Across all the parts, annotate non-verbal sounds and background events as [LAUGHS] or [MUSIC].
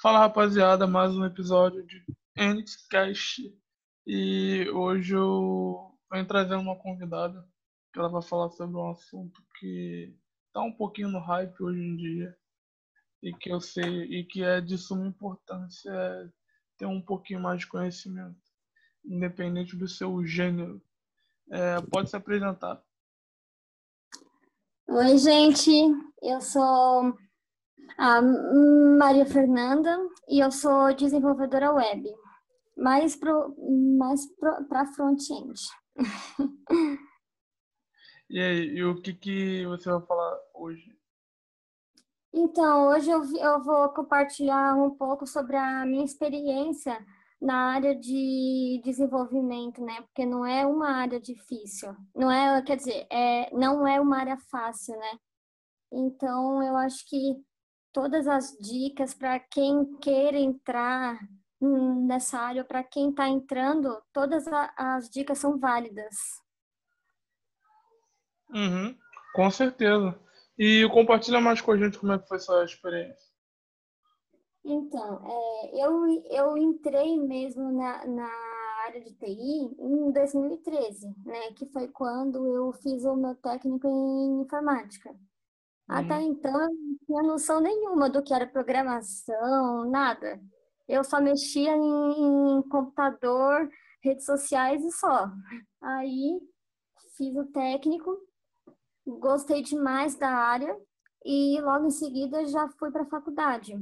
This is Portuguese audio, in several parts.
Fala rapaziada, mais um episódio de Cast e hoje eu venho trazendo uma convidada que ela vai falar sobre um assunto que tá um pouquinho no hype hoje em dia e que eu sei e que é de suma importância é ter um pouquinho mais de conhecimento, independente do seu gênero. É, pode se apresentar. Oi, gente, eu sou a Maria Fernanda e eu sou desenvolvedora web, mais para mais front-end. [LAUGHS] E aí, e o que, que você vai falar hoje? Então, hoje eu, eu vou compartilhar um pouco sobre a minha experiência na área de desenvolvimento, né? Porque não é uma área difícil, não é, quer dizer, é, não é uma área fácil, né? Então, eu acho que todas as dicas para quem queira entrar nessa área, para quem está entrando, todas as dicas são válidas. Uhum, com certeza. E compartilha mais com a gente como é que foi essa experiência. Então, é, eu, eu entrei mesmo na, na área de TI em 2013, né? Que foi quando eu fiz o meu técnico em informática. Uhum. Até então, eu não tinha noção nenhuma do que era programação, nada. Eu só mexia em, em computador, redes sociais e só. Aí, fiz o técnico, gostei demais da área e logo em seguida já fui para a faculdade.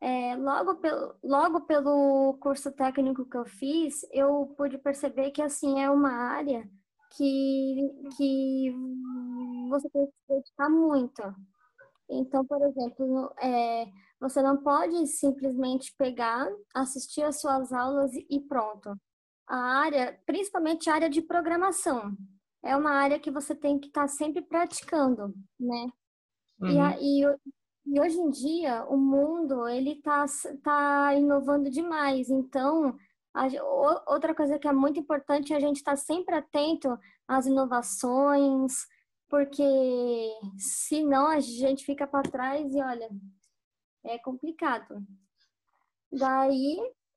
É, logo, pelo, logo pelo curso técnico que eu fiz, eu pude perceber que assim é uma área que, que você tem que se dedicar muito. Então, por exemplo, é, você não pode simplesmente pegar, assistir às suas aulas e pronto. A área, principalmente a área de programação, é uma área que você tem que estar tá sempre praticando, né? Uhum. E, a, e, e hoje em dia, o mundo, ele está tá inovando demais. Então, a, outra coisa que é muito importante é a gente estar tá sempre atento às inovações, porque senão a gente fica para trás e, olha, é complicado. Daí,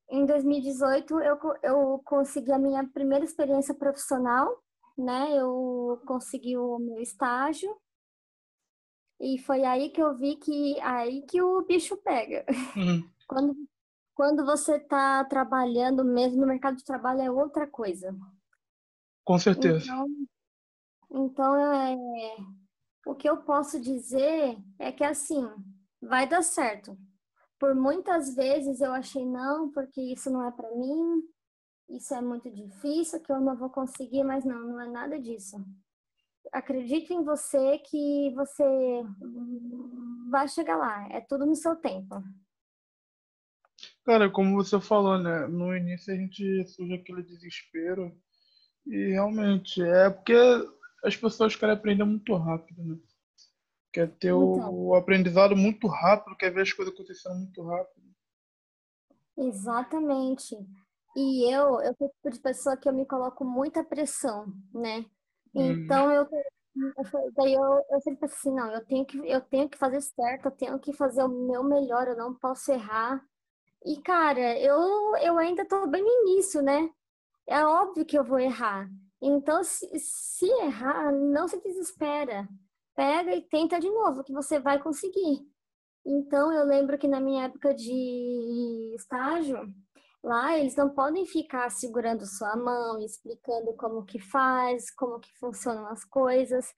em 2018, eu, eu consegui a minha primeira experiência profissional, né? Eu consegui o meu estágio e foi aí que eu vi que aí que o bicho pega. Uhum. [LAUGHS] Quando, quando você está trabalhando mesmo no mercado de trabalho é outra coisa. Com certeza. Então, então é, o que eu posso dizer é que assim, vai dar certo. Por muitas vezes eu achei não, porque isso não é para mim, isso é muito difícil, que eu não vou conseguir, mas não, não é nada disso acredite em você que você vai chegar lá. É tudo no seu tempo. Cara, como você falou, né? No início a gente surge aquele desespero. E realmente é porque as pessoas querem aprender muito rápido, né? Quer ter então, o aprendizado muito rápido, quer ver as coisas acontecendo muito rápido. Exatamente. E eu, eu sou o tipo de pessoa que eu me coloco muita pressão, né? Uhum. Então eu, daí eu, eu sempre penso assim, não, eu tenho, que, eu tenho que fazer certo, eu tenho que fazer o meu melhor, eu não posso errar. E, cara, eu, eu ainda tô bem no início, né? É óbvio que eu vou errar. Então, se, se errar, não se desespera. Pega e tenta de novo, que você vai conseguir. Então, eu lembro que na minha época de estágio, Lá eles não podem ficar segurando sua mão, explicando como que faz, como que funcionam as coisas.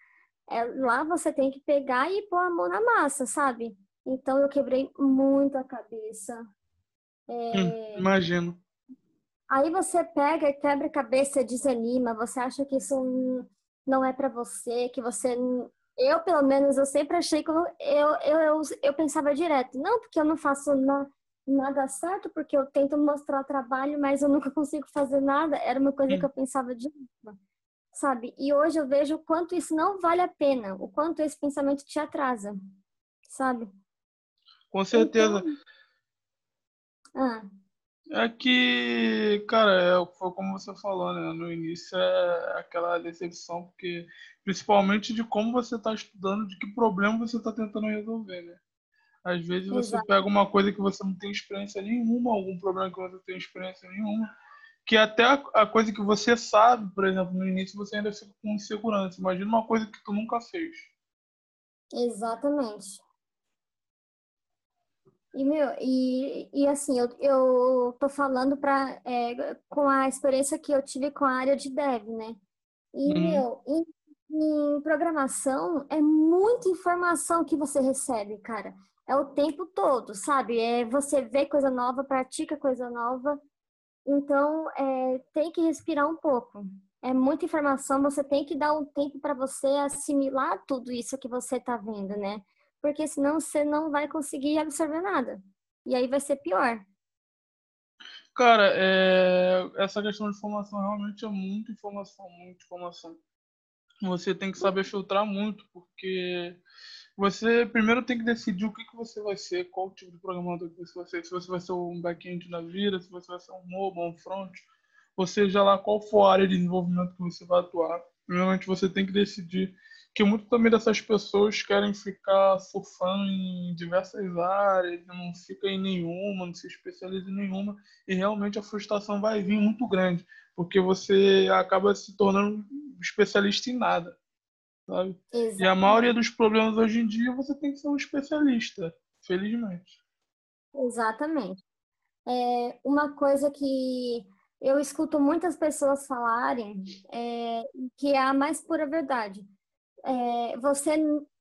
É, lá você tem que pegar e pôr a mão na massa, sabe? Então eu quebrei muito a cabeça. É... Hum, imagino. Aí você pega e quebra a cabeça, desanima, você acha que isso não é para você, que você eu pelo menos eu sempre achei que eu, eu, eu, eu, pensava direto, não, porque eu não faço não, nada certo porque eu tento mostrar trabalho, mas eu nunca [LAUGHS] consigo fazer nada. Era uma coisa que eu pensava de sabe? E hoje eu vejo o quanto isso não vale a pena, o quanto esse pensamento te atrasa, sabe? Com certeza. Então... Ah. É que, cara, é, foi como você falou, né? No início é aquela decepção, porque principalmente de como você está estudando, de que problema você está tentando resolver, né? Às vezes você Exato. pega uma coisa que você não tem experiência nenhuma, algum problema que você não tem experiência nenhuma, que até a, coisa que você sabe, por exemplo, no início você ainda fica com insegurança. Imagina uma coisa que tu nunca fez. Exatamente. E, meu, e, e assim, eu, eu tô falando pra, é, com a experiência que eu tive com a área de dev, né? E, uhum. meu, em, em programação é muita informação que você recebe, cara. É o tempo todo, sabe? É você vê coisa nova, pratica coisa nova. Então, é, tem que respirar um pouco. É muita informação, você tem que dar um tempo para você assimilar tudo isso que você está vendo, né? Porque senão você não vai conseguir absorver nada. E aí vai ser pior. Cara, é... essa questão de informação realmente é muita informação, muita informação. Você tem que saber filtrar muito, porque você primeiro tem que decidir o que, que você vai ser, qual tipo de programador que você vai ser, se você vai ser um back-end na vida, se você vai ser um mobile, um front, ou seja lá qual for a área de desenvolvimento que você vai atuar. Primeiramente você tem que decidir que muito também dessas pessoas querem ficar surfando em diversas áreas, não fica em nenhuma, não se especializa em nenhuma, e realmente a frustração vai vir muito grande, porque você acaba se tornando especialista em nada sabe? Exatamente. E a maioria dos problemas hoje em dia você tem que ser um especialista, felizmente. Exatamente. É, uma coisa que eu escuto muitas pessoas falarem é, que é a mais pura verdade. É, você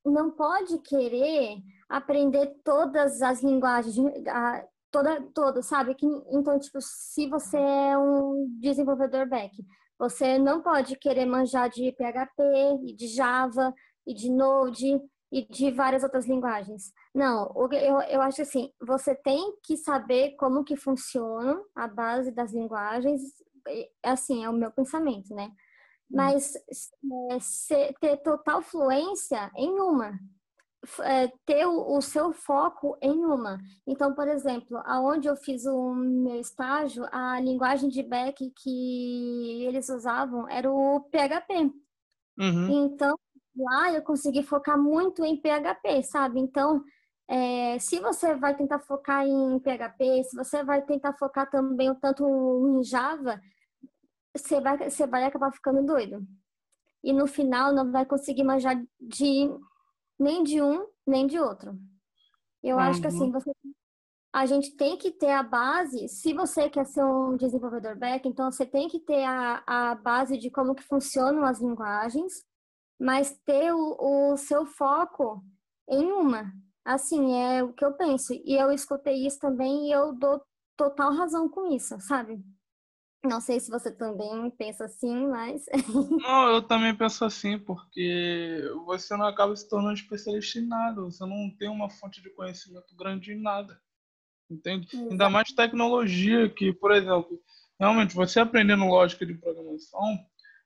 não pode querer aprender todas as linguagens, a, toda, toda, sabe? Que, então, tipo, se você é um desenvolvedor back, você não pode querer manjar de PHP e de Java e de Node e de várias outras linguagens. Não, eu, eu acho assim, você tem que saber como que funciona a base das linguagens, assim, é o meu pensamento, né? Mas é, ter total fluência em uma, é, ter o, o, seu foco em uma. Então, por exemplo, aonde eu fiz o meu estágio, a linguagem de back que eles usavam era o PHP. Uhum. Então, lá eu consegui focar muito em PHP, sabe? Então, é, se você vai tentar focar em PHP, se você vai tentar focar também o tanto em Java, você vai, você vai acabar ficando doido. E no final não vai conseguir manjar de nem de um, nem de outro. Eu uhum. acho que assim, uhum. você, a gente tem que ter a base, se você quer ser um desenvolvedor back, então você tem que ter a, a base de como que funcionam as linguagens, mas ter o, o seu foco em uma. Assim, é o que eu penso. E eu escutei isso também e eu dou total razão com isso, sabe? Não sei se você também pensa assim, mas. [LAUGHS] não, eu também penso assim, porque você não acaba se tornando especialista em nada, você não tem uma fonte de conhecimento grande em nada. Entende? Exato. Ainda mais tecnologia, que, por exemplo, realmente você aprendendo lógica de programação,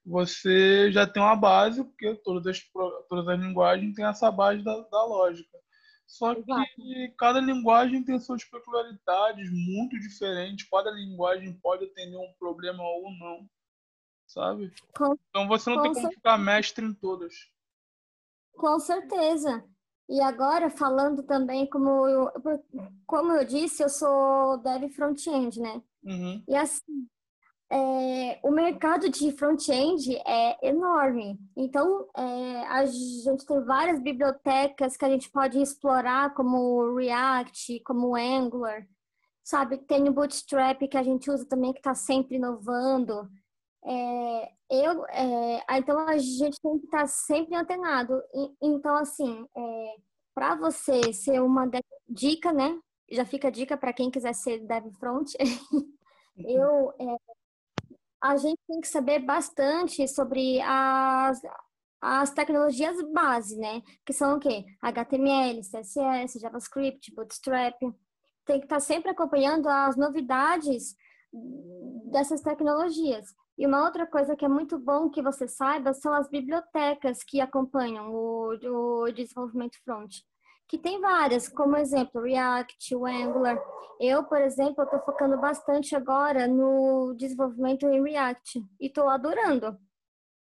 você já tem uma base, porque todas as, todas as linguagens têm essa base da, da lógica. Só que cada linguagem tem suas peculiaridades muito diferentes. Cada linguagem pode atender um problema ou não, sabe? Com, então você não tem como ficar mestre em todas. Com certeza. E agora, falando também, como eu, como eu disse, eu sou dev front-end, né? Uhum. E assim, é, o mercado de front-end é enorme. Então, é, a gente tem várias bibliotecas que a gente pode explorar, como React, como Angular, sabe? Tem o Bootstrap que a gente usa também, que está sempre inovando. É, eu, é, então, a gente tem que estar tá sempre antenado. E, então, assim, é, para você ser uma dica, né? Já fica a dica para quem quiser ser dev front. [LAUGHS] eu é, a gente tem que saber bastante sobre as, as tecnologias base, né? Que são o quê? HTML, CSS, JavaScript, Bootstrap. Tem que estar sempre acompanhando as novidades dessas tecnologias. E uma outra coisa que é muito bom que você saiba são as bibliotecas que acompanham o, o desenvolvimento front que tem várias, como exemplo, React, o Angular. Eu, por exemplo, estou focando bastante agora no desenvolvimento em React e estou adorando.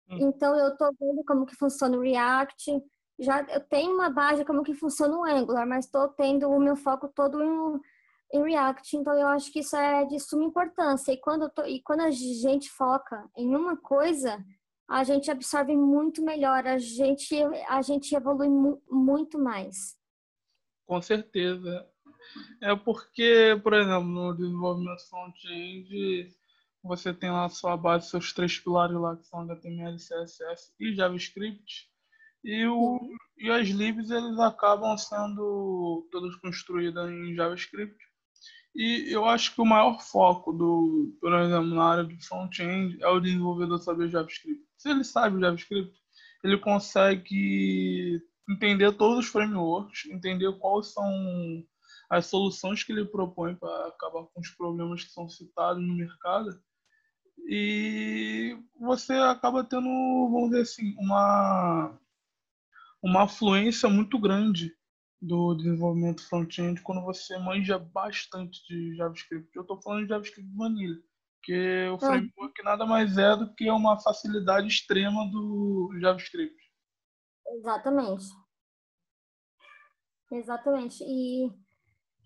Hum. Então, eu estou vendo como que funciona o React, já eu tenho uma base como que funciona o Angular, mas estou tendo o meu foco todo em, em React, então eu acho que isso é de suma importância. E quando, tô, e quando a gente foca em uma coisa, a gente absorve muito melhor, a gente, a gente evolui mu muito mais. Com certeza. É porque, por exemplo, no desenvolvimento front-end, você tem lá sua base, seus três pilares lá, que são HTML, CSS e JavaScript. E, o, e as libs, eles acabam sendo todas construídas em JavaScript. E eu acho que o maior foco do, por exemplo, na área do front-end é o desenvolvedor saber JavaScript. Se ele sabe JavaScript, ele consegue entender todos os frameworks, entender quais são as soluções que ele propõe para acabar com os problemas que são citados no mercado. E você acaba tendo, vamos dizer assim, uma, uma afluência muito grande do desenvolvimento front-end quando você manja bastante de JavaScript. Eu estou falando de JavaScript Vanilla, que o framework nada mais é do que uma facilidade extrema do JavaScript. Exatamente. Exatamente. E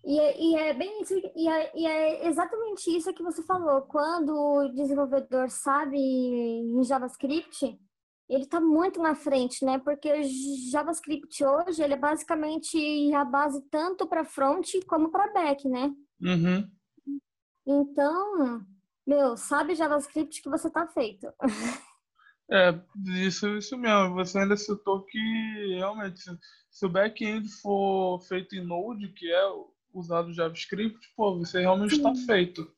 e, é, e é bem isso, e é, e é, exatamente isso que você falou. Quando o desenvolvedor sabe em JavaScript, ele está muito na frente, né? Porque JavaScript hoje ele é basicamente a base tanto para front como para back, né? Uhum. Então, meu, sabe JavaScript que você está feito. [LAUGHS] É, isso, isso mesmo. Você ainda citou que realmente se o back-end for feito em Node, que é usado JavaScript, pô, você realmente está feito.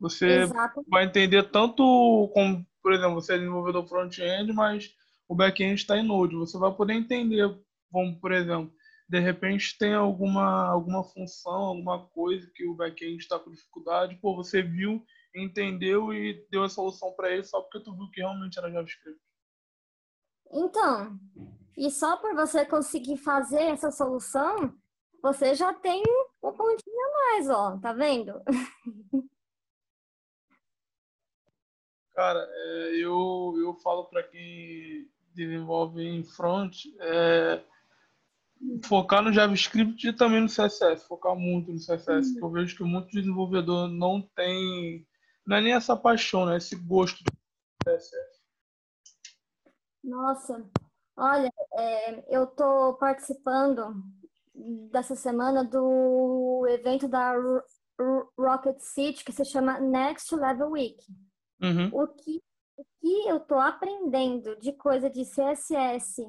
Você Exato. vai entender tanto como, por exemplo, você é desenvolvedor front-end, mas o back-end está em Node. Você vai poder entender, como, por exemplo, de repente tem alguma, alguma função, alguma coisa que o back-end está com dificuldade, pô, você viu, entendeu e deu a solução para ele só porque tu viu que realmente era JavaScript. Então, e só por você conseguir fazer essa solução, você já tem um pontinho a mais, ó, tá vendo? [LAUGHS] Cara, é, eu, eu falo para quem desenvolve em front, é, focar no JavaScript e também no CSS, focar muito no CSS, uhum. eu vejo que muito desenvolvedor não tem, não é nem essa paixão, né, esse gosto do CSS. Nossa, olha, é, eu tô participando dessa semana do evento da Rocket City que se chama Next Level Week. Uhum. O, que, o que eu tô aprendendo de coisa de CSS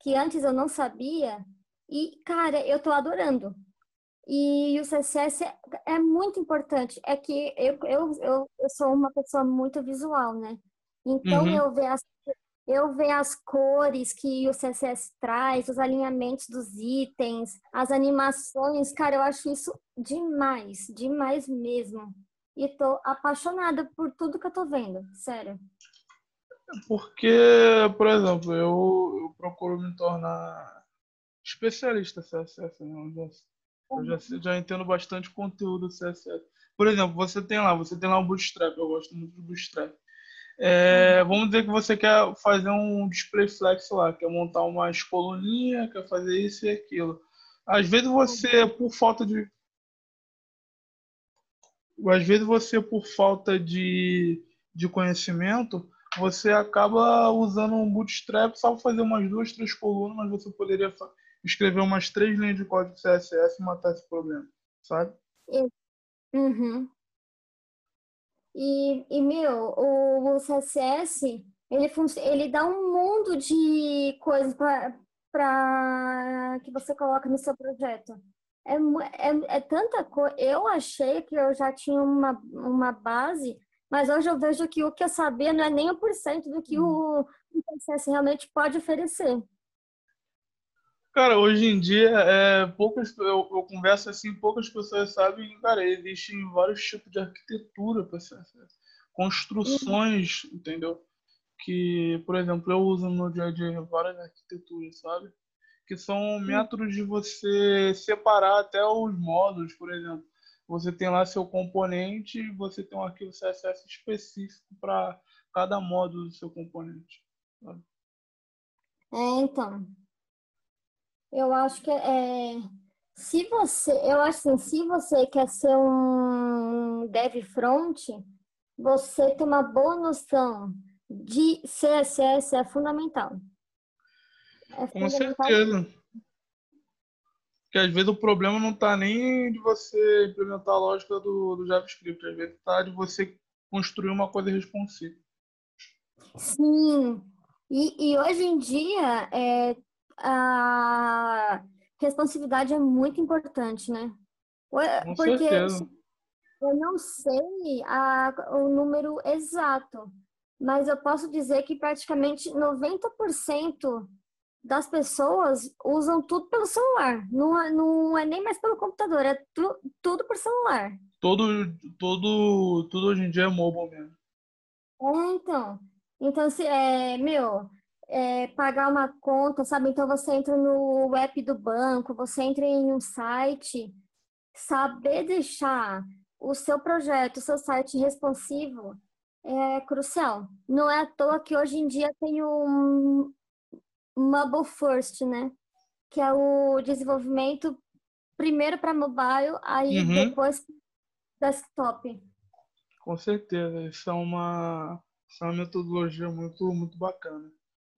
que antes eu não sabia e, cara, eu tô adorando. E o CSS é, é muito importante. É que eu, eu, eu, eu sou uma pessoa muito visual, né? Então, uhum. eu ver as eu ver as cores que o CSS traz, os alinhamentos dos itens, as animações, cara, eu acho isso demais, demais mesmo. E tô apaixonada por tudo que eu tô vendo, sério. Porque, por exemplo, eu, eu procuro me tornar especialista em CSS, né? Eu já, já, entendo bastante conteúdo CSS. Por exemplo, você tem lá, você tem lá o Bootstrap, eu gosto muito do Bootstrap. É, uhum. vamos dizer que você quer fazer um display flex lá, quer montar umas coluninhas, quer fazer isso e aquilo. Às vezes você, por falta de. Às vezes você, por falta de, de conhecimento, você acaba usando um bootstrap só para fazer umas duas, três colunas, mas você poderia escrever umas três linhas de código CSS e matar esse problema, sabe? Uhum. E, e meu, o, o CSS, ele, ele dá um mundo de coisas para que você coloca no seu projeto. É, é, é tanta coisa. Eu achei que eu já tinha uma, uma base, mas hoje eu vejo que o que eu sabia não é nem um por cento do que o, o CSS realmente pode oferecer. Cara, hoje em dia, é, poucas, eu, eu converso assim, poucas pessoas sabem, cara, existem vários tipos de arquitetura para CSS. Construções, uhum. entendeu? Que, por exemplo, eu uso no dia a dia várias arquiteturas, sabe? Que são uhum. métodos de você separar até os módulos, por exemplo. Você tem lá seu componente e você tem um arquivo CSS específico para cada módulo do seu componente. Sabe? É, então. Eu acho que é, se você, eu acho assim, se você quer ser um dev front, você ter uma boa noção de CSS é fundamental. É fundamental. Com certeza. Porque às vezes o problema não está nem de você implementar a lógica do, do JavaScript, às vezes está de você construir uma coisa responsiva. Sim. E, e hoje em dia, é, a responsividade é muito importante, né? Com Porque certeza. eu não sei a, o número exato, mas eu posso dizer que praticamente 90% das pessoas usam tudo pelo celular. Não, é, não é nem mais pelo computador, é tu, tudo por celular. Todo, todo, tudo hoje em dia é mobile mesmo. É, então. Então, se, é, meu, é, pagar uma conta, sabe? Então, você entra no app do banco, você entra em um site, saber deixar o seu projeto, o seu site responsivo é crucial. Não é à toa que hoje em dia tem um, Mobile First, né? Que é o desenvolvimento primeiro para mobile, aí uhum. depois desktop. Com certeza, isso é uma, isso é uma metodologia muito, muito bacana.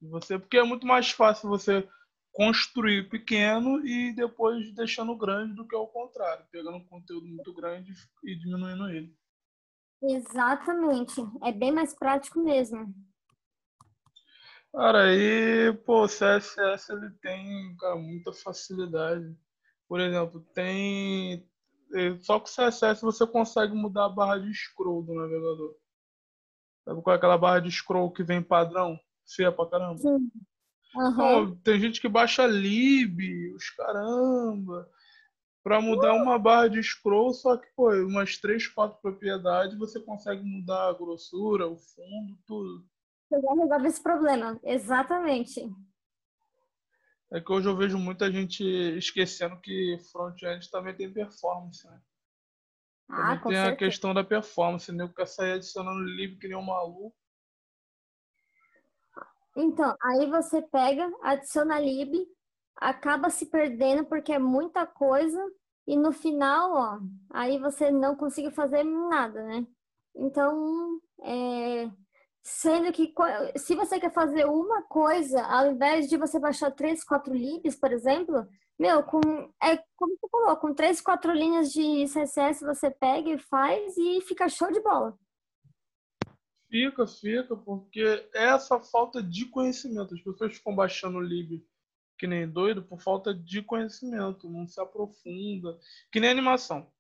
Você, porque é muito mais fácil você construir pequeno e depois deixando grande do que ao contrário, pegando um conteúdo muito grande e diminuindo ele. Exatamente, é bem mais prático mesmo. Cara, aí, pô, o CSS ele tem, cara, muita facilidade. Por exemplo, tem. É, só com o CSS você consegue mudar a barra de scroll do navegador. Sabe qual é aquela barra de scroll que vem padrão? Feia pra caramba. Sim. Uhum. Tem gente que baixa lib, os caramba, para mudar uma barra de scroll, só que, pô, umas três, quatro propriedades você consegue mudar a grossura, o fundo, tudo. Você já resolve esse problema, exatamente. É que hoje eu vejo muita gente esquecendo que front-end também tem performance, né? Ah, tem certeza. a questão da performance, né? O quer sair adicionando lib que nem um maluco. Então, aí você pega, adiciona lib, acaba se perdendo porque é muita coisa e no final, ó, aí você não consegue fazer nada, né? Então, é, Sendo que se você quer fazer uma coisa, ao invés de você baixar três, quatro libs, por exemplo, meu, com, é como você falou, com três, quatro linhas de CSS você pega e faz e fica show de bola. Fica, fica, porque é essa falta de conhecimento. As pessoas ficam baixando o lib que nem doido por falta de conhecimento, não se aprofunda. Que nem animação.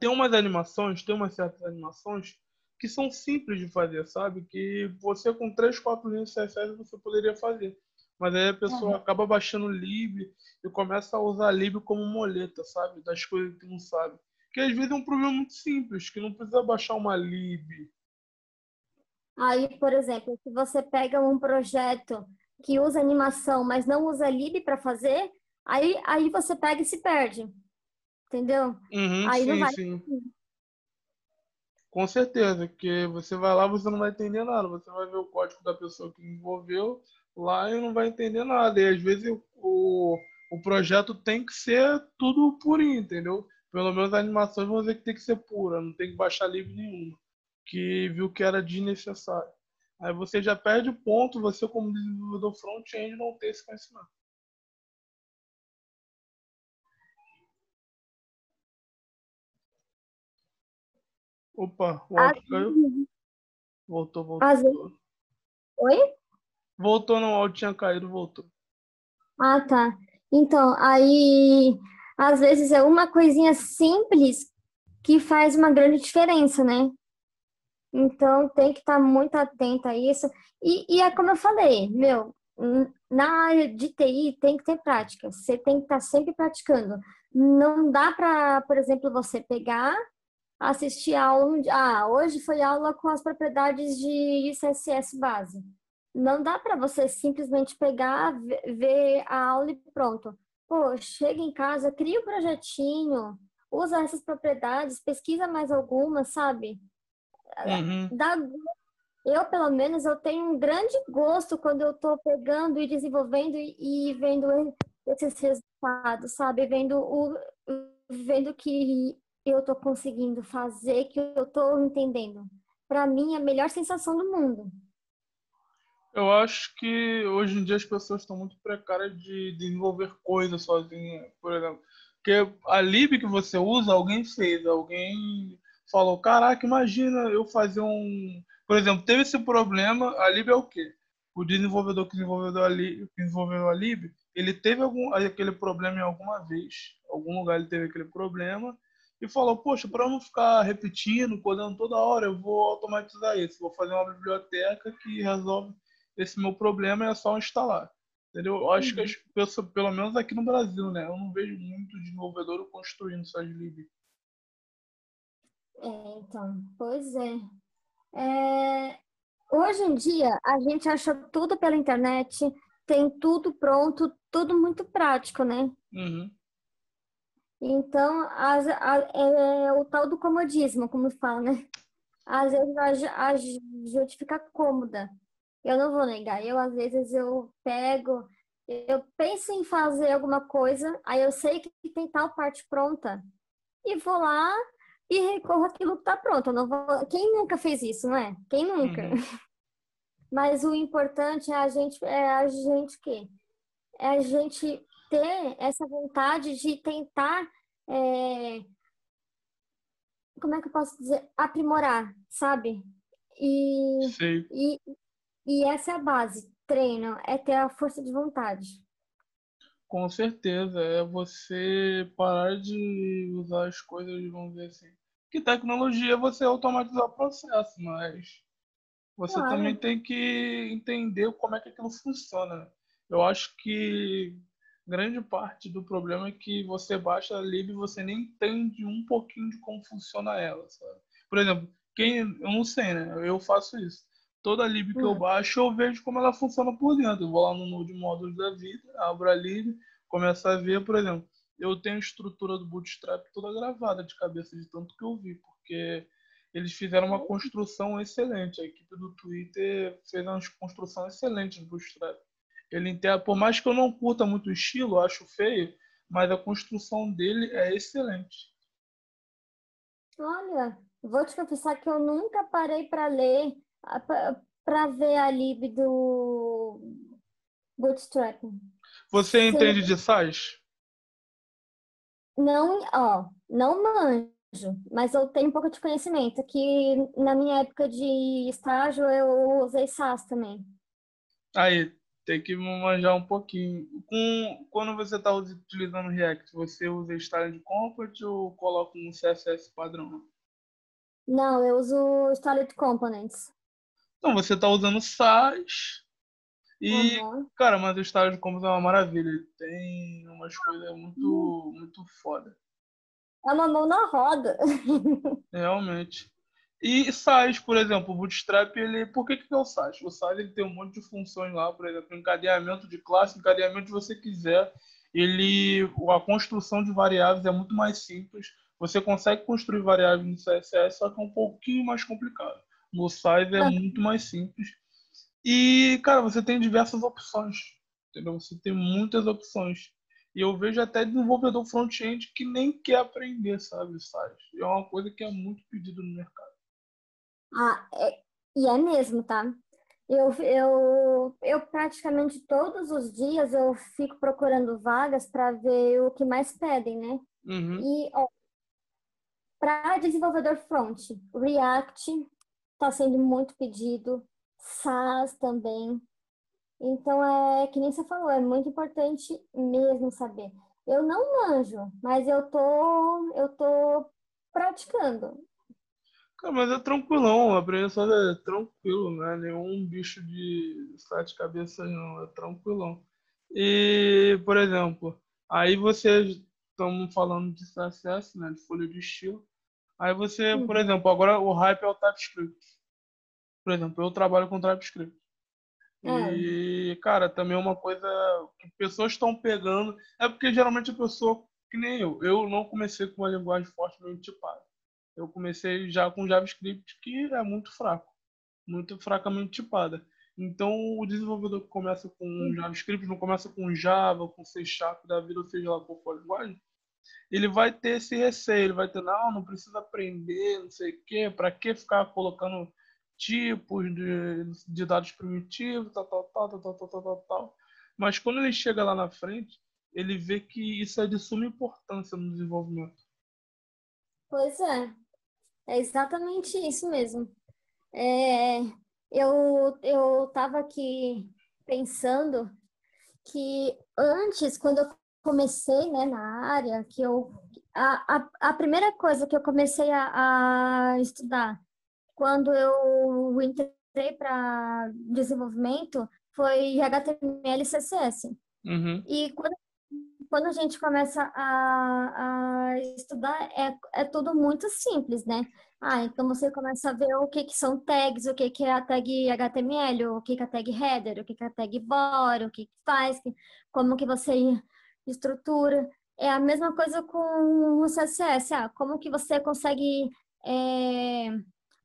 Tem umas animações, tem umas certas animações que são simples de fazer, sabe? Que você com três, quatro linhas de CSS você poderia fazer. Mas aí a pessoa uhum. acaba baixando o lib e começa a usar lib como moleta, sabe? Das coisas que não sabe. Que às vezes é um problema muito simples, que não precisa baixar uma lib. Aí, por exemplo, se você pega um projeto que usa animação, mas não usa lib para fazer, aí, aí você pega e se perde. Entendeu? Uhum, aí sim, não vai. Sim. Com certeza, que você vai lá, você não vai entender nada. Você vai ver o código da pessoa que envolveu lá e não vai entender nada. E às vezes o, o projeto tem que ser tudo purinho, entendeu? Pelo menos as animações vão dizer que tem que ser pura, não tem que baixar livre nenhuma. Que viu que era desnecessário. Aí você já perde o ponto, você como desenvolvedor front-end não ter esse conhecimento. Opa, o áudio caiu. Voltou, voltou. Às vezes... Oi? Voltou, não, o áudio tinha caído, voltou. Ah, tá. Então, aí, às vezes é uma coisinha simples que faz uma grande diferença, né? Então, tem que estar muito atento a isso. E, e é como eu falei, meu, na área de TI tem que ter prática. Você tem que estar sempre praticando. Não dá para, por exemplo, você pegar assistir a aula. Ah, hoje foi aula com as propriedades de CSS base. Não dá para você simplesmente pegar, ver a aula e pronto. Pô, chega em casa, cria um projetinho, usa essas propriedades, pesquisa mais algumas, sabe? Uhum. Dá, eu, pelo menos, eu tenho um grande gosto quando eu estou pegando e desenvolvendo e, e vendo esses resultados, sabe? Vendo o vendo que eu tô conseguindo fazer, que eu tô entendendo. Para mim, é a melhor sensação do mundo. Eu acho que hoje em dia as pessoas estão muito precárias de desenvolver coisas sozinhas, por exemplo. Porque a lib que você usa, alguém fez, alguém falou, caraca, imagina eu fazer um. Por exemplo, teve esse problema, a lib é o quê? O desenvolvedor que desenvolveu a lib, que desenvolveu a lib ele teve algum, aquele problema em alguma vez, algum lugar ele teve aquele problema, e falou, poxa, para não ficar repetindo, codando toda hora, eu vou automatizar isso, vou fazer uma biblioteca que resolve esse meu problema, é só instalar. Entendeu? Eu acho uhum. que as pessoas, pelo menos aqui no Brasil, né? Eu não vejo muito desenvolvedor construindo suas lib. É, então, pois é. é. Hoje em dia, a gente acha tudo pela internet, tem tudo pronto, tudo muito prático, né? Uhum. Então, as, a, é o tal do comodismo, como fala, né? Às vezes a, a gente fica cômoda. Eu não vou negar. Eu, às vezes, eu pego, eu penso em fazer alguma coisa, aí eu sei que tem tal parte pronta. E vou lá e recorro àquilo que está pronto. Vou... Quem nunca fez isso, não é? Quem nunca? Uhum. [LAUGHS] Mas o importante é a gente, é a gente que é a gente ter essa vontade de tentar é, como é que eu posso dizer aprimorar, sabe? E, Sim. e e essa é a base. Treino é ter a força de vontade. Com certeza, é você parar de usar as coisas, vamos dizer assim. Que tecnologia é você automatizar o processo, mas você claro. também tem que entender como é que aquilo funciona. Eu acho que grande parte do problema é que você baixa a lib e você nem entende um pouquinho de como funciona ela, sabe? Por exemplo, quem eu não sei, né? Eu faço isso toda lib que eu hum. baixo, eu vejo como ela funciona por dentro. Eu vou lá no Node Modules da vida, abro a lib, começo a ver, por exemplo, eu tenho a estrutura do Bootstrap toda gravada de cabeça de tanto que eu vi, porque eles fizeram uma construção excelente. A equipe do Twitter fez uma construção excelente do Bootstrap. Ele por mais que eu não curta muito o estilo, acho feio, mas a construção dele é excelente. Olha, vou te confessar que eu nunca parei para ler para ver a lib do Bootstrap. Você entende de SAS? Não, ó, não manjo, mas eu tenho um pouco de conhecimento. Que na minha época de estágio eu usei SAS também. Aí, tem que manjar um pouquinho. Com, quando você está utilizando React, você usa Style Component ou coloca um CSS padrão? Não, eu uso Styled Components. Então, você tá usando SAS. E, uhum. cara, mas o estágio de combos é uma maravilha. Ele tem umas coisas muito, uhum. muito foda. É uma mão na roda. [LAUGHS] Realmente. E SAS, por exemplo, o Bootstrap, ele. Por que, que é o SAS? O SAS ele tem um monte de funções lá, por exemplo, encadeamento de classe, encadeamento que você quiser. Ele. A construção de variáveis é muito mais simples. Você consegue construir variáveis no CSS, só que é um pouquinho mais complicado. No Size é muito mais simples. E, cara, você tem diversas opções. Entendeu? Você tem muitas opções. E eu vejo até desenvolvedor front-end que nem quer aprender, sabe, Size. É uma coisa que é muito pedido no mercado. Ah, é, e é mesmo, tá? Eu, eu, eu praticamente todos os dias eu fico procurando vagas para ver o que mais pedem, né? Uhum. E para desenvolvedor front, React, está sendo muito pedido, SAS também. Então, é que nem você falou, é muito importante mesmo saber. Eu não manjo, mas eu tô, eu tô praticando. Mas é tranquilão, aprender só é tranquilo, né? Nenhum bicho de sete cabeças não, é tranquilão. E, por exemplo, aí vocês estão falando de CSS, né? De folha de estilo. Aí você, por uhum. exemplo, agora o hype é o TypeScript. Por exemplo, eu trabalho com TypeScript. É. E, cara, também é uma coisa que pessoas estão pegando. É porque geralmente a pessoa, que nem eu, eu não comecei com uma linguagem fortemente tipada. Eu comecei já com JavaScript, que é muito fraco, muito fracamente tipada. Então, o desenvolvedor que começa com JavaScript, não começa com Java, com C Sharp da vida, ou seja lá qual for a linguagem, ele vai ter esse receio, ele vai ter, não, não precisa aprender, não sei o quê, para que ficar colocando tipos de, de dados primitivos, tal, tal, tal, tal, tal, tal, tal, tal. Mas quando ele chega lá na frente, ele vê que isso é de suma importância no desenvolvimento. Pois é, é exatamente isso mesmo. É, eu eu estava aqui pensando que antes, quando eu comecei né, na área, que eu a, a, a primeira coisa que eu comecei a, a estudar quando eu entrei para desenvolvimento foi HTML e CSS. Uhum. E quando, quando a gente começa a, a estudar, é, é tudo muito simples, né? Ah, então você começa a ver o que, que são tags, o que, que é a tag HTML, o que, que é a tag header, o que, que é a tag body, o que, que faz, como que você estrutura. É a mesma coisa com o CSS. Ah, como que você consegue é,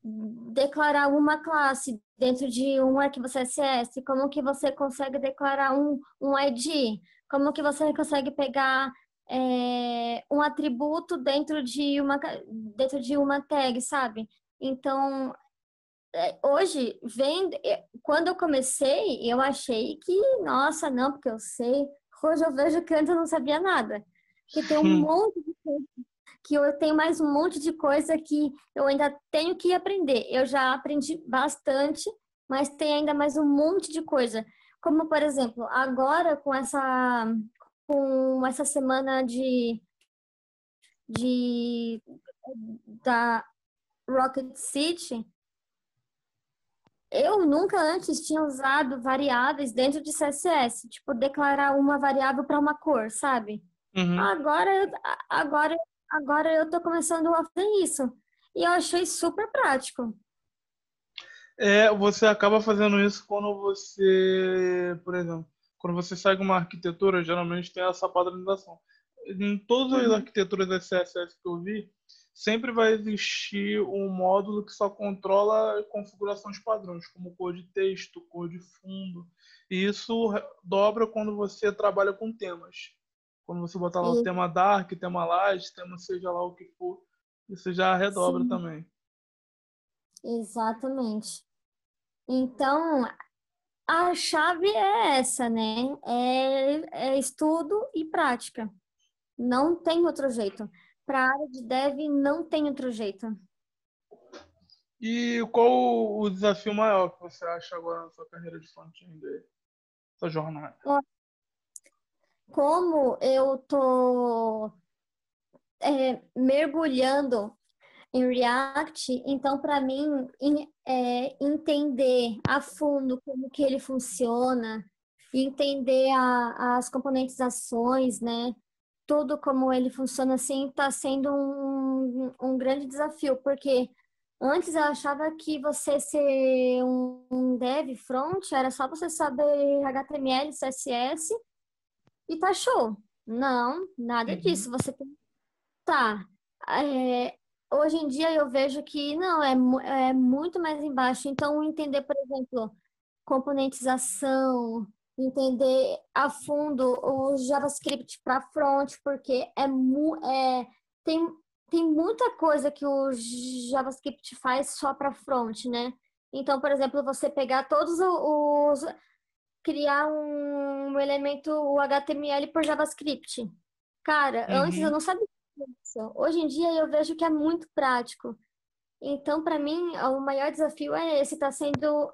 declarar uma classe dentro de um arquivo CSS? Como que você consegue declarar um, um ID? Como que você consegue pegar é, um atributo dentro de uma dentro de uma tag, sabe? Então, é, hoje, vendo, quando eu comecei, eu achei que, nossa, não, porque eu sei. Hoje eu vejo que antes eu não sabia nada. Que tem um hum. monte de coisa que eu tenho mais um monte de coisa que eu ainda tenho que aprender. Eu já aprendi bastante, mas tem ainda mais um monte de coisa. Como, por exemplo, agora com essa, com essa semana de, de da Rocket City, eu nunca antes tinha usado variáveis dentro de CSS, tipo declarar uma variável para uma cor, sabe? Uhum. Agora, agora agora eu tô começando a fazer isso. E eu achei super prático. É, você acaba fazendo isso quando você, por exemplo, quando você segue uma arquitetura, geralmente tem essa padronização. Em todas as uhum. arquiteturas da CSS que eu vi, sempre vai existir um módulo que só controla configurações padrões, como cor de texto, cor de fundo. E isso dobra quando você trabalha com temas. Quando você botar lá e... o tema Dark, tema Light, tema seja lá o que for, isso já redobra Sim. também. Exatamente. Então, a chave é essa, né? É, é estudo e prática. Não tem outro jeito. Para a área de dev, não tem outro jeito. E qual o desafio maior que você acha agora na sua carreira de front-end, sua jornada? Como eu tô é, mergulhando em React, então para mim é, entender a fundo como que ele funciona, entender a, as componentizações, né? Tudo como ele funciona assim está sendo um, um grande desafio, porque antes eu achava que você ser um, um dev front era só você saber HTML, CSS e tá show. Não, nada uhum. disso. Você tem. Tá. É, hoje em dia eu vejo que não, é, é muito mais embaixo. Então, entender, por exemplo, componentização, entender a fundo o JavaScript para front, porque é, é tem, tem muita coisa que o JavaScript faz só para front, né? Então, por exemplo, você pegar todos os criar um elemento HTML por JavaScript. Cara, uhum. antes eu não sabia isso. Hoje em dia eu vejo que é muito prático. Então, para mim, o maior desafio é esse, está sendo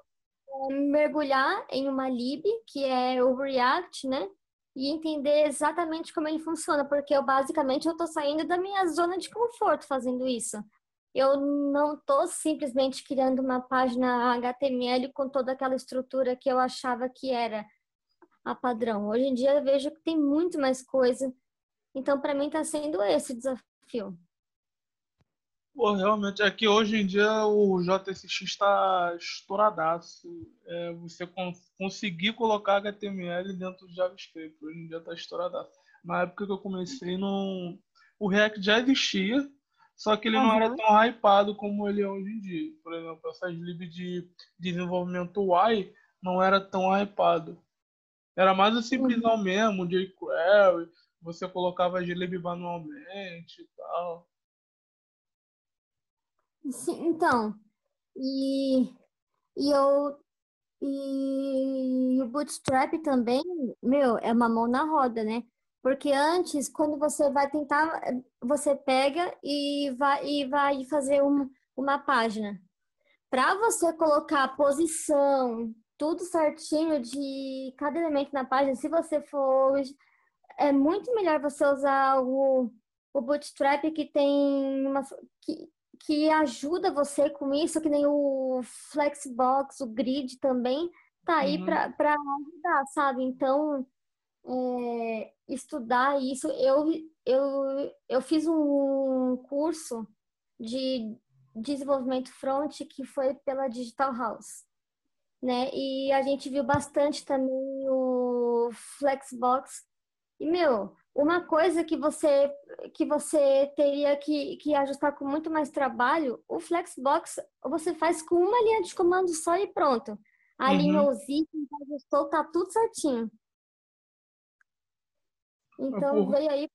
é, mergulhar em uma lib, que é o React, né? E entender exatamente como ele funciona, porque eu basicamente eu estou saindo da minha zona de conforto fazendo isso. Eu não estou simplesmente criando uma página HTML com toda aquela estrutura que eu achava que era a padrão. Hoje em dia eu vejo que tem muito mais coisa. Então, para mim, está sendo esse desafio. Pô, realmente, é que hoje em dia o JSX está estouradaço. É, você cons conseguir colocar HTML dentro do JavaScript. Hoje em dia está estouradaço. Na época que eu comecei, o React já existia, só que ele uhum. não era tão hypado como ele é hoje em dia. Por exemplo, essas libs de desenvolvimento UI não era tão hypado. Era mais o simplesão uhum. mesmo, o jQuery, você colocava glib manualmente e tal. Sim, então, e, e eu e o bootstrap também, meu, é uma mão na roda, né? Porque antes, quando você vai tentar, você pega e vai, e vai fazer um, uma página. Para você colocar a posição, tudo certinho de cada elemento na página, se você for. É muito melhor você usar o, o Bootstrap que tem uma. Que, que ajuda você com isso, que nem o Flexbox, o Grid também, tá aí uhum. para ajudar, sabe? Então, é, estudar isso, eu, eu, eu fiz um curso de desenvolvimento front que foi pela Digital House, né? E a gente viu bastante também o Flexbox. E, meu, uma coisa que você que você teria que, que ajustar com muito mais trabalho, o Flexbox você faz com uma linha de comando só e pronto. Alinhou uhum. os itens, ajustou, tá tudo certinho. Então uhum. veio aí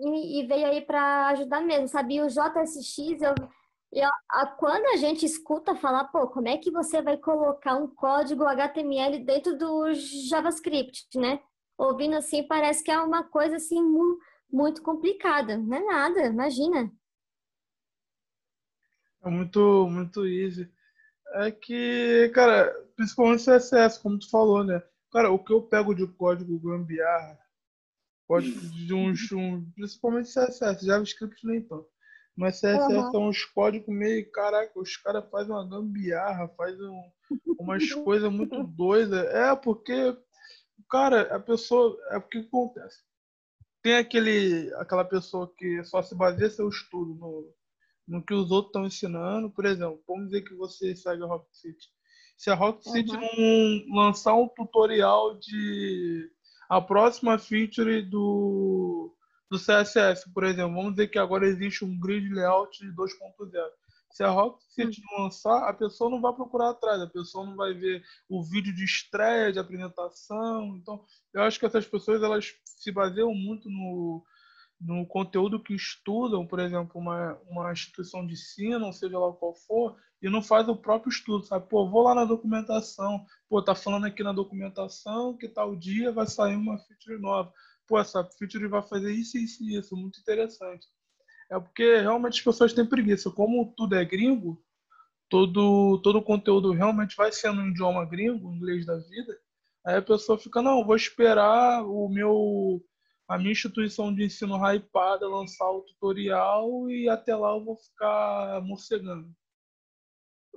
e, e veio aí para ajudar mesmo, sabia? O JSX, eu, eu, a, quando a gente escuta falar, pô, como é que você vai colocar um código HTML dentro do JavaScript, né? ouvindo assim, parece que é uma coisa assim muito complicada. Não é nada, imagina. É muito, muito easy. É que, cara, principalmente CSS, como tu falou, né? Cara, o que eu pego de código gambiarra, código de uns, um, principalmente CSS, JavaScript nem tanto. Mas CSS uhum. são uns códigos meio, caraca, os caras fazem uma gambiarra, fazem um, umas [LAUGHS] coisas muito doidas. É, porque Cara, a pessoa. É o que acontece. Tem aquele, aquela pessoa que só se baseia seu estudo no, no que os outros estão ensinando. Por exemplo, vamos dizer que você segue a Rock City. Se a Rock City uhum. não lançar um tutorial de a próxima feature do, do CSS, por exemplo, vamos dizer que agora existe um grid layout 2.0. Se a Rocket City não lançar, a pessoa não vai procurar atrás, a pessoa não vai ver o vídeo de estreia, de apresentação. Então, eu acho que essas pessoas elas se baseiam muito no, no conteúdo que estudam, por exemplo, uma, uma instituição de ensino, seja lá qual for, e não faz o próprio estudo, sabe? Pô, vou lá na documentação, pô, tá falando aqui na documentação que tal dia vai sair uma feature nova. Pô, essa feature vai fazer isso, isso e isso, muito interessante. É porque realmente as pessoas têm preguiça. Como tudo é gringo, todo, todo o conteúdo realmente vai sendo um idioma gringo, inglês da vida, aí a pessoa fica, não, vou esperar o meu a minha instituição de ensino hypada lançar o tutorial e até lá eu vou ficar morcegando.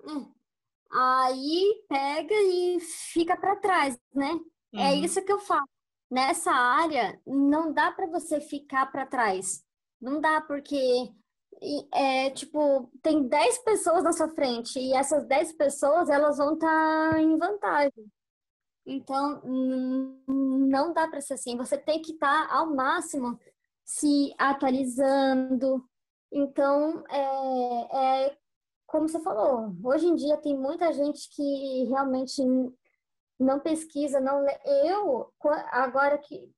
Hum. Aí pega e fica para trás, né? É uhum. É isso que eu falo. Nessa área, não dá para você ficar para trás. Não dá, porque é tipo, tem 10 pessoas na sua frente e essas 10 pessoas elas vão estar tá em vantagem. Então, não dá para ser assim. Você tem que estar tá, ao máximo se atualizando. Então, é, é como você falou, hoje em dia tem muita gente que realmente não pesquisa, não lê. Eu, agora que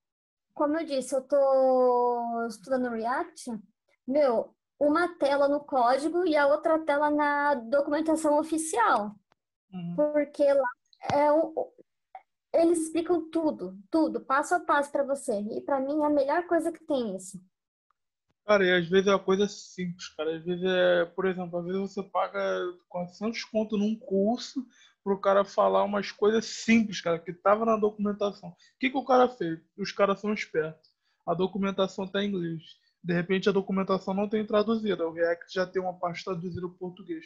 como eu disse, eu estou estudando React, meu, uma tela no código e a outra tela na documentação oficial. Uhum. Porque lá é um, eles explicam tudo, tudo, passo a passo para você. E para mim é a melhor coisa que tem isso. Cara, e às vezes é uma coisa simples, cara. Às vezes é, por exemplo, às vezes você paga 400 conto num curso pro cara falar umas coisas simples, cara, que tava na documentação. O que, que o cara fez? Os caras são espertos. A documentação tá em inglês. De repente a documentação não tem traduzida. O React já tem uma parte traduzida para português.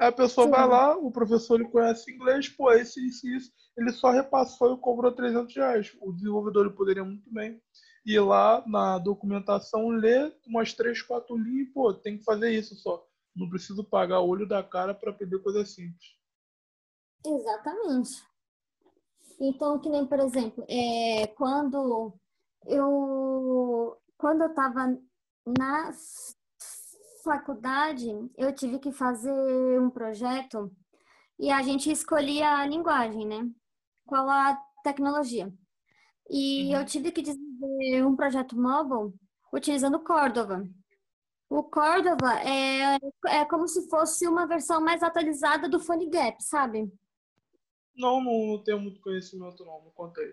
Aí a pessoa Sim. vai lá, o professor ele conhece inglês, pô, esse, isso, isso. Ele só repassou e cobrou 300 reais. O desenvolvedor ele poderia muito bem ir lá na documentação, ler umas 3, 4 linhas e, pô, tem que fazer isso só. Não preciso pagar o olho da cara para aprender coisa simples. Exatamente. Então, que nem, por exemplo, é, quando eu quando eu estava na faculdade, eu tive que fazer um projeto e a gente escolhia a linguagem, né? qual a tecnologia. E uhum. eu tive que desenvolver um projeto mobile utilizando Cordova. O Cordova é, é como se fosse uma versão mais atualizada do PhoneGap, sabe? Não, não, não tenho muito conhecimento não, me contei.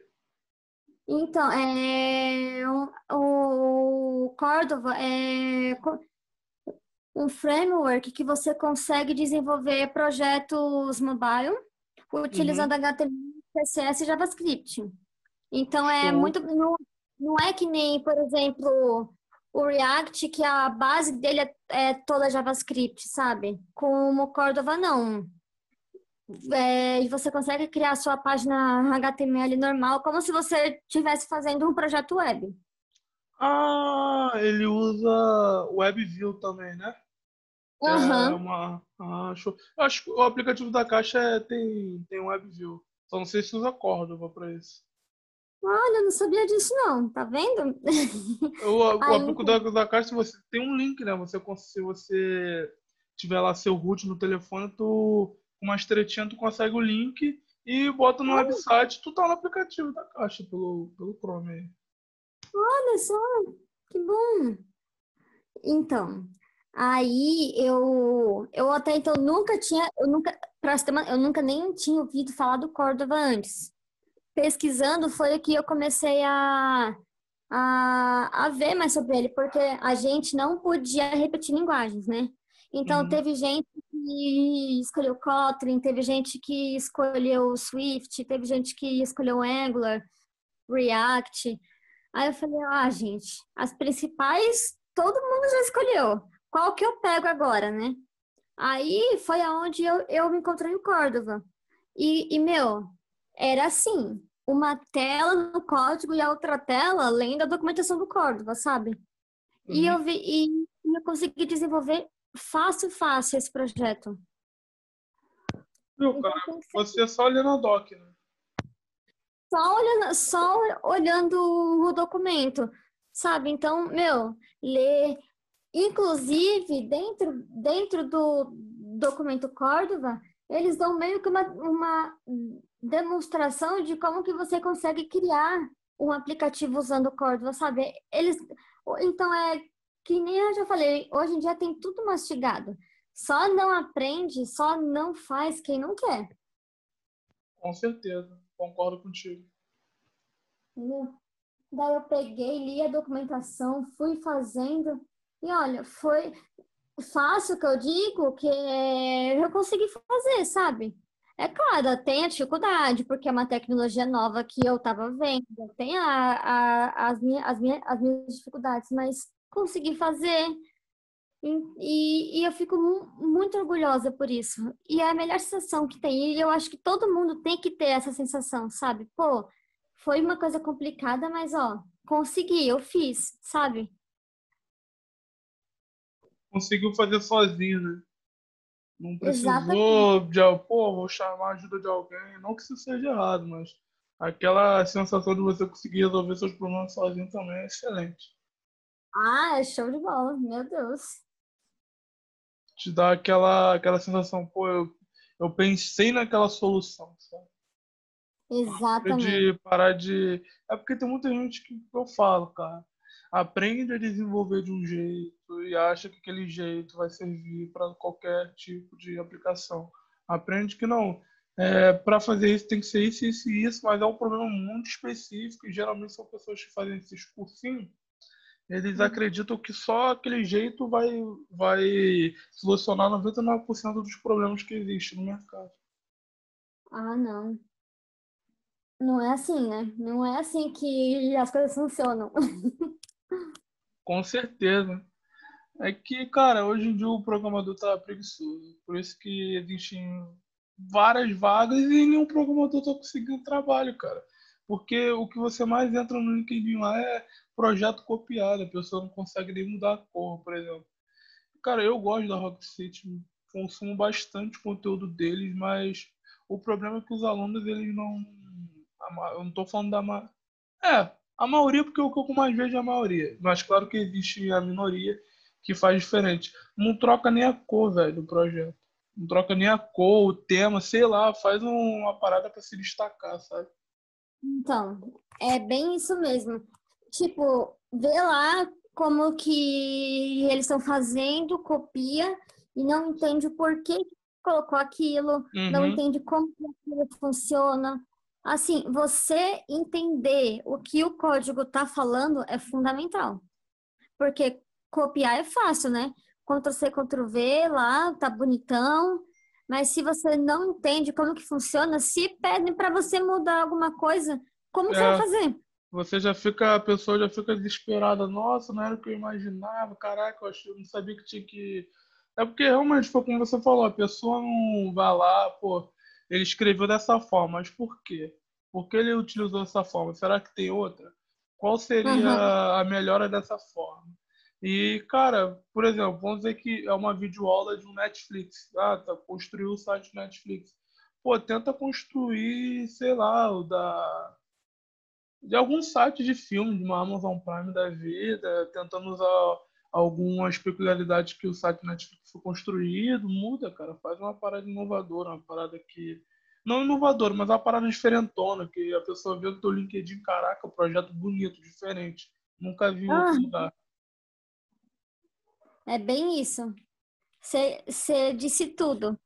Então, é, o, o Cordova é um framework que você consegue desenvolver projetos mobile utilizando uhum. HTML, CSS e JavaScript. Então é Sim. muito não, não é que nem, por exemplo, o React que a base dele é, é toda JavaScript, sabe? Com o Cordova não. É, e você consegue criar sua página HTML normal, como se você estivesse fazendo um projeto web. Ah, ele usa WebView também, né? Uhum. É uma. Eu acho que o aplicativo da Caixa é, tem, tem WebView. Só não sei se usa Cordova para isso. Olha, não sabia disso não, tá vendo? O, o [LAUGHS] aplicativo da, da Caixa, você tem um link, né? Você, se você tiver lá seu root no telefone, tu com uma estretinha tu consegue o link e bota no website, tu tá no aplicativo da Caixa pelo, pelo Chrome aí. Olha só, que bom. Então, Aí eu, eu até então nunca tinha, eu nunca, eu nunca nem tinha ouvido falar do Córdoba antes. Pesquisando foi que eu comecei a, a, a ver mais sobre ele, porque a gente não podia repetir linguagens, né? Então uhum. teve gente que escolheu Kotlin, teve gente que escolheu Swift, teve gente que escolheu Angular, React. Aí eu falei, ah, gente, as principais todo mundo já escolheu qual que eu pego agora, né? Aí foi aonde eu, eu me encontrei no Córdoba. E, e, meu, era assim, uma tela no código e a outra tela além da documentação do Córdoba, sabe? Uhum. E eu vi e, eu consegui desenvolver fácil, fácil esse projeto. Meu, então, cara, você é só olhando a doc, né? Só olhando, só olhando o documento, sabe? Então, meu, ler, Inclusive, dentro, dentro do documento Córdoba, eles dão meio que uma, uma demonstração de como que você consegue criar um aplicativo usando Córdoba, sabe? Eles, então, é que nem eu já falei, hoje em dia tem tudo mastigado. Só não aprende, só não faz quem não quer. Com certeza, concordo contigo. Daí eu peguei, li a documentação, fui fazendo. E olha, foi fácil que eu digo que eu consegui fazer, sabe? É claro, tem a dificuldade, porque é uma tecnologia nova que eu estava vendo, tem a, a, as, minhas, as, minhas, as minhas dificuldades, mas consegui fazer. E, e, eu fico muito orgulhosa por isso. E é a melhor sensação que tem. E eu acho que todo mundo tem que ter essa sensação, sabe? Pô, foi uma coisa complicada, mas ó, consegui, eu fiz, sabe? Conseguiu fazer sozinho, né? Não precisou Exatamente. de, pô, vou chamar a ajuda de alguém. Não que isso seja errado, mas aquela sensação de você conseguir resolver seus problemas sozinho também é excelente. Ah, é show de bola, meu Deus. Te dá aquela, aquela sensação, pô, eu, eu pensei naquela solução, sabe? Exatamente. De parar de. É porque tem muita gente que eu falo, cara aprende a desenvolver de um jeito e acha que aquele jeito vai servir para qualquer tipo de aplicação. Aprende que não. É, para fazer isso tem que ser isso, isso e isso, mas é um problema muito específico e geralmente são pessoas que fazem esses cursinhos. Eles uhum. acreditam que só aquele jeito vai, vai solucionar 99% dos problemas que existem no mercado. Ah, não. Não é assim, né? Não é assim que as coisas funcionam. Com certeza. É que, cara, hoje em dia o programador tá preguiçoso. Por isso que existem várias vagas e nenhum programador tá conseguindo trabalho, cara. Porque o que você mais entra no LinkedIn lá é projeto copiado. A pessoa não consegue nem mudar a cor, por exemplo. Cara, eu gosto da Rocket City. Consumo bastante conteúdo deles, mas o problema é que os alunos, eles não... Eu não tô falando da... É, a maioria, porque o que eu mais vejo é a maioria. Mas claro que existe a minoria que faz diferente. Não troca nem a cor, velho, do projeto. Não troca nem a cor, o tema, sei lá, faz uma parada para se destacar, sabe? Então, é bem isso mesmo. Tipo, vê lá como que eles estão fazendo, copia e não entende o porquê que colocou aquilo, uhum. não entende como aquilo funciona. Assim, você entender o que o código está falando é fundamental. Porque copiar é fácil, né? Ctrl C, Ctrl V lá, tá bonitão. Mas se você não entende como que funciona, se pedem para você mudar alguma coisa, como é, você vai fazer? Você já fica, a pessoa já fica desesperada. Nossa, não era o que eu imaginava. Caraca, eu, achei, não sabia que tinha que. É porque realmente foi como você falou, a pessoa não vai lá, pô, ele escreveu dessa forma, mas por quê? Por que ele utilizou dessa forma? Será que tem outra? Qual seria uhum. a melhora dessa forma? E, cara, por exemplo, vamos dizer que é uma videoaula de um Netflix. Ah, tá, construiu o site Netflix. Pô, tenta construir, sei lá, o da de algum site de filme, de uma Amazon Prime da vida, tentando usar algumas peculiaridades que o site Netflix foi construído, muda, cara, faz uma parada inovadora, uma parada que não inovadora, mas uma parada diferentona, que a pessoa vê o teu LinkedIn, caraca, projeto bonito, diferente, nunca vi em ah, outro lugar. É bem isso. Você disse tudo.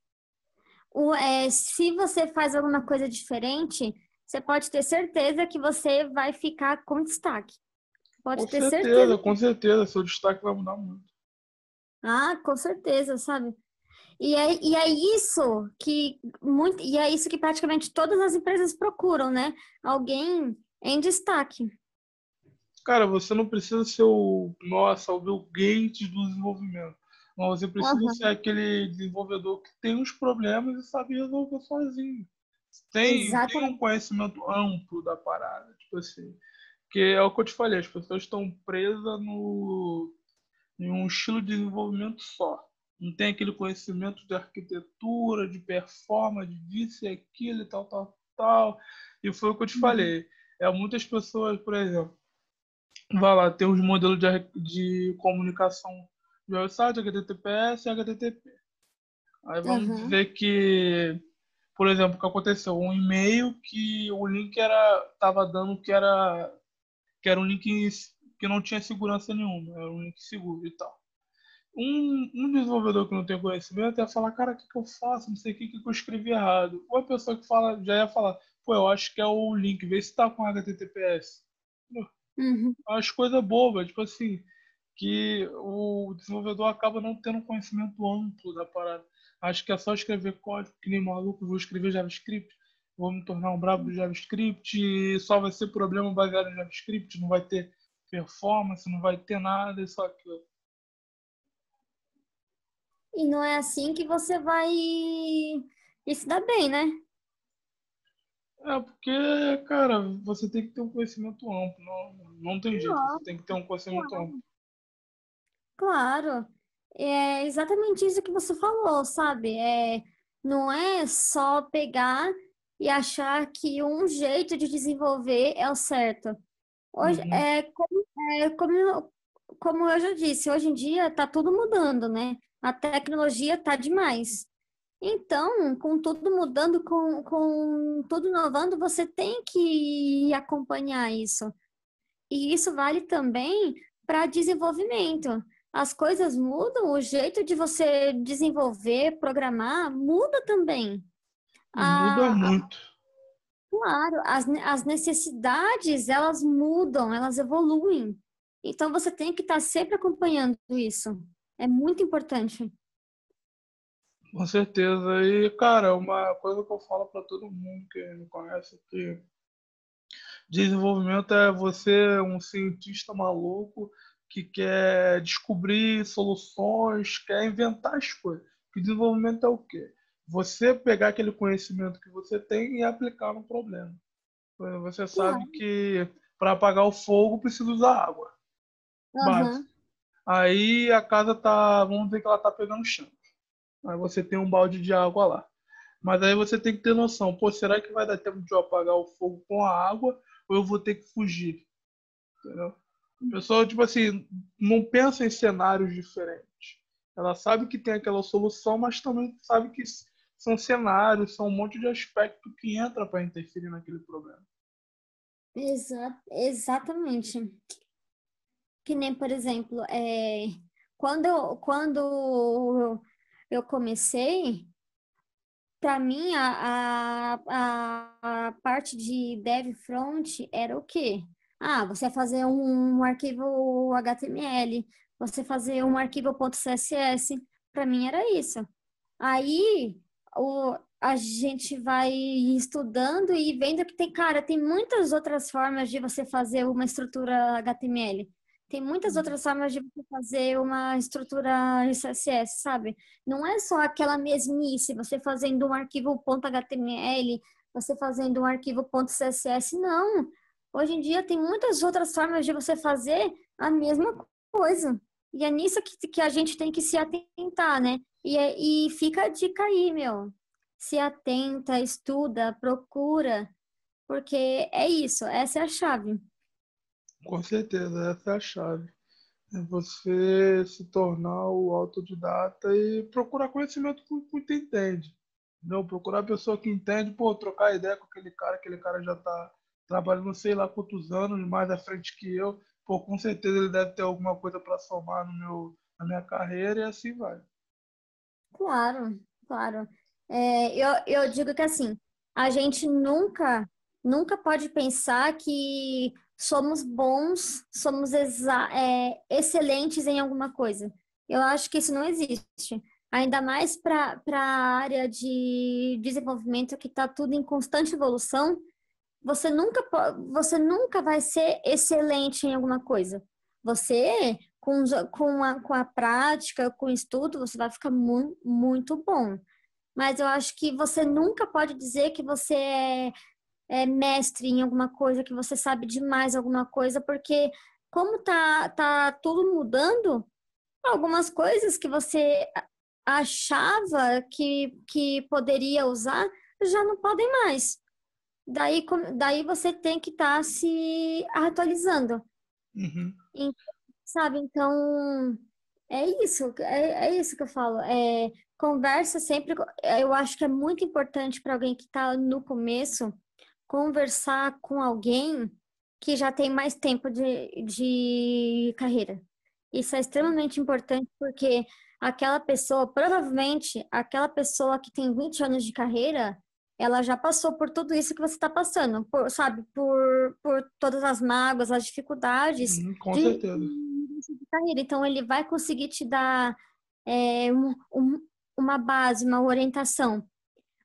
O, é, se você faz alguma coisa diferente, você pode ter certeza que você vai ficar com destaque. Pode com ter certeza, certeza. Com certeza, seu destaque vai mudar muito. Ah, com certeza, sabe? E é, e é isso que muito, e é isso que praticamente todas as empresas procuram, né? Alguém em destaque. Cara, você não precisa ser o, nossa, o Bill Gates do desenvolvimento. Mas você precisa uhum. ser aquele desenvolvedor que tem os problemas e sabe resolver sozinho tem, tem um conhecimento amplo da parada, tipo assim. Que é o que eu te falei, as pessoas estão presas no, em um estilo de desenvolvimento só. Não tem aquele conhecimento de arquitetura, de performance, disso e aquilo e tal, tal, tal. E foi o que eu te uhum. falei. É muitas pessoas, por exemplo, vai lá, tem os modelos de, de comunicação de website, HTTPS e HTTP. Aí vamos uhum. dizer que por exemplo, o que aconteceu? Um e-mail que o link era tava dando que era que era um link que não tinha segurança nenhuma, era um link seguro e tal. Um, um desenvolvedor que não tem conhecimento ia falar, cara, o que, que eu faço? Não sei o que, que eu escrevi errado. Ou a pessoa que fala já ia falar, pô, eu acho que é o link, vê se tá com HTTPS. Uhum. As coisas bobas, tipo assim, que o desenvolvedor acaba não tendo conhecimento amplo da parada. Acho que é só escrever código, que nem maluco, vou escrever JavaScript, vou me tornar um brabo do JavaScript, e só vai ser problema baseado em JavaScript, não vai ter performance, não vai ter nada, e só aquilo. E não é assim que você vai se dar bem, né? É, porque, cara, você tem que ter um conhecimento amplo, não, não tem jeito, você tem que ter um conhecimento claro. amplo. Claro. É exatamente isso que você falou, sabe? É, não é só pegar e achar que um jeito de desenvolver é o certo. Hoje, uhum. é, como, é como, como eu já disse, hoje em dia está tudo mudando, né? A tecnologia está demais. Então, com tudo mudando, com, com tudo inovando, você tem que acompanhar isso. E isso vale também para desenvolvimento as coisas mudam, o jeito de você desenvolver, programar, muda também. Muda a, muito. claro, as, as necessidades, elas mudam, elas evoluem. Então, você tem que estar sempre acompanhando isso. É muito importante. Com certeza. E, cara, uma coisa que eu falo para todo mundo que me conhece é que desenvolvimento é você um cientista maluco que quer descobrir soluções, quer inventar as coisas. Que desenvolvimento é o quê? Você pegar aquele conhecimento que você tem e aplicar no problema. Você sabe que para apagar o fogo precisa usar água. Uhum. Aí a casa tá, vamos dizer que ela tá pegando chão. Aí você tem um balde de água lá. Mas aí você tem que ter noção, pô, será que vai dar tempo de eu apagar o fogo com a água ou eu vou ter que fugir? Entendeu? A pessoa, tipo assim, não pensa em cenários diferentes. Ela sabe que tem aquela solução, mas também sabe que são cenários, são um monte de aspecto que entra para interferir naquele problema. Exa exatamente. Que nem, por exemplo, é, quando, quando eu comecei, para mim, a, a, a parte de dev front era o quê? Ah, você fazer um, arquivo HTML, você fazer um arquivo .css, para mim era isso. Aí o, a gente vai estudando e vendo que tem, cara, tem muitas outras formas de você fazer uma estrutura HTML. Tem muitas uhum. outras formas de você fazer uma estrutura CSS, sabe? Não é só aquela mesmice, você fazendo um arquivo .html, você fazendo um arquivo .css, não. Hoje em dia tem muitas outras formas de você fazer a mesma coisa. E é nisso que, que a gente tem que se atentar, né? E, é, e fica a dica aí, meu. Se atenta, estuda, procura, porque é isso, essa é a chave. Com certeza, essa é a chave. É você se tornar o autodidata e procurar conhecimento com quem entende. Não, procurar a pessoa que entende, pô, trocar ideia com aquele cara, aquele cara já está trabalhando sei lá quantos anos mais à frente que eu. Pô, com certeza ele deve ter alguma coisa para somar no meu, na minha carreira e assim vai. Claro, claro. É, eu, eu digo que assim, a gente nunca, nunca pode pensar que somos bons, somos é, excelentes em alguma coisa. Eu acho que isso não existe. Ainda mais para a área de desenvolvimento que está tudo em constante evolução, você nunca, você nunca vai ser excelente em alguma coisa. Você, com, com, a, com a prática, com o estudo, você vai ficar muito, muito bom. Mas eu acho que você nunca pode dizer que você é é, mestre em alguma coisa, que você sabe demais alguma coisa, porque como tá, tá tudo mudando, algumas coisas que você achava que, que poderia usar já não podem mais. Daí, daí você tem que estar tá se atualizando. Uhum. sabe, então é isso, é, é isso que eu falo. É, conversa sempre. Eu acho que é muito importante para alguém que está no começo conversar com alguém que já tem mais tempo de, de carreira. Isso é extremamente importante porque aquela pessoa, provavelmente, aquela pessoa que tem 20 anos de carreira, ela já passou por tudo isso que você está passando, por, sabe? Por, por todas as mágoas, as dificuldades. Com de, certeza. De carreira. Então, ele vai conseguir te dar é, um, um, uma base, uma orientação.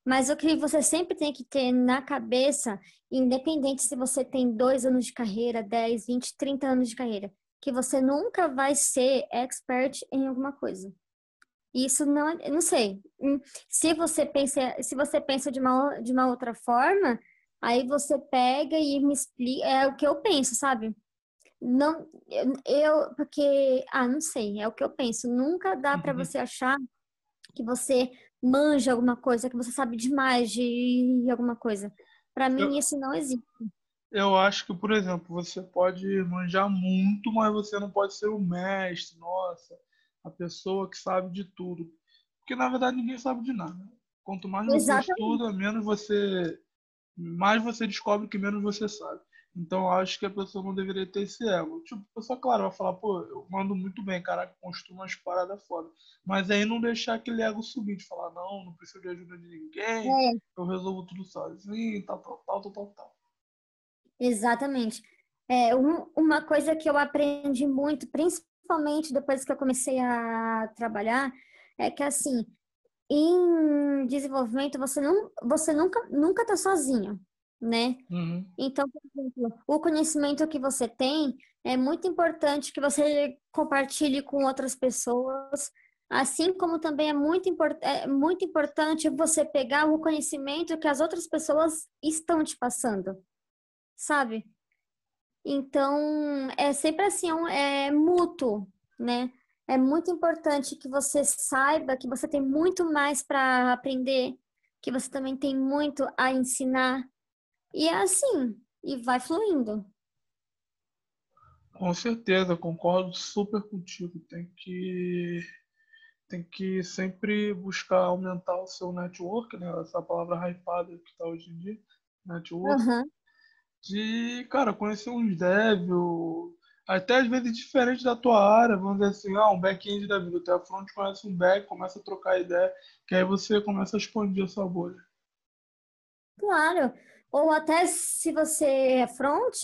Mas o que você sempre tem que ter na cabeça, independente se você tem dois anos de carreira, 10, 20, 30 anos de carreira, que você nunca vai ser expert em alguma coisa. Isso não, não sei. Hum, se você pensa, se você pensa de uma, de uma outra forma, aí você pega e me explica, é o que eu penso, sabe? Não, eu, porque, ah, não sei, é o que eu penso. Nunca dá para uhum. você achar que você manja alguma coisa, que você sabe demais de alguma coisa. Para mim, eu, isso não existe. Eu acho que, por exemplo, você pode manjar muito, mas você não pode ser o mestre, nossa, a pessoa que sabe de tudo. Porque, na verdade, ninguém sabe de nada. Quanto mais você Exatamente. estuda, menos você. Mais você descobre que menos você sabe. Então acho que a pessoa não deveria ter esse ego. Tipo, a pessoa, claro, vai falar, pô, eu mando muito bem, caraca, construo umas paradas foda. Mas aí não deixar aquele ego subir, de falar, não, não preciso de ajuda de ninguém, é. eu resolvo tudo sozinho, tal, tal, tal, tal, tal, tal. Exatamente. É, um, uma coisa que eu aprendi muito, principalmente depois que eu comecei a trabalhar, é que assim, em desenvolvimento você não você nunca nunca tá sozinho né? Uhum. Então, por exemplo, o conhecimento que você tem é muito importante que você compartilhe com outras pessoas, assim como também é muito, import é muito importante você pegar o conhecimento que as outras pessoas estão te passando, sabe? Então, é sempre assim, é, é mútuo, né? É muito importante que você saiba que você tem muito mais para aprender, que você também tem muito a ensinar, e é assim, e vai fluindo. Com certeza, concordo super contigo. Tem que tem que sempre buscar aumentar o seu network, né? Essa palavra hypada que está hoje em dia, network. Uhum. De, cara, conhecer uns devs, até às vezes diferente da tua área, vamos dizer assim, ah, um back-end da vida, até a front conhece um back, começa a trocar ideia, que aí você começa a expandir a sua bolha. Claro, ou até se você é front,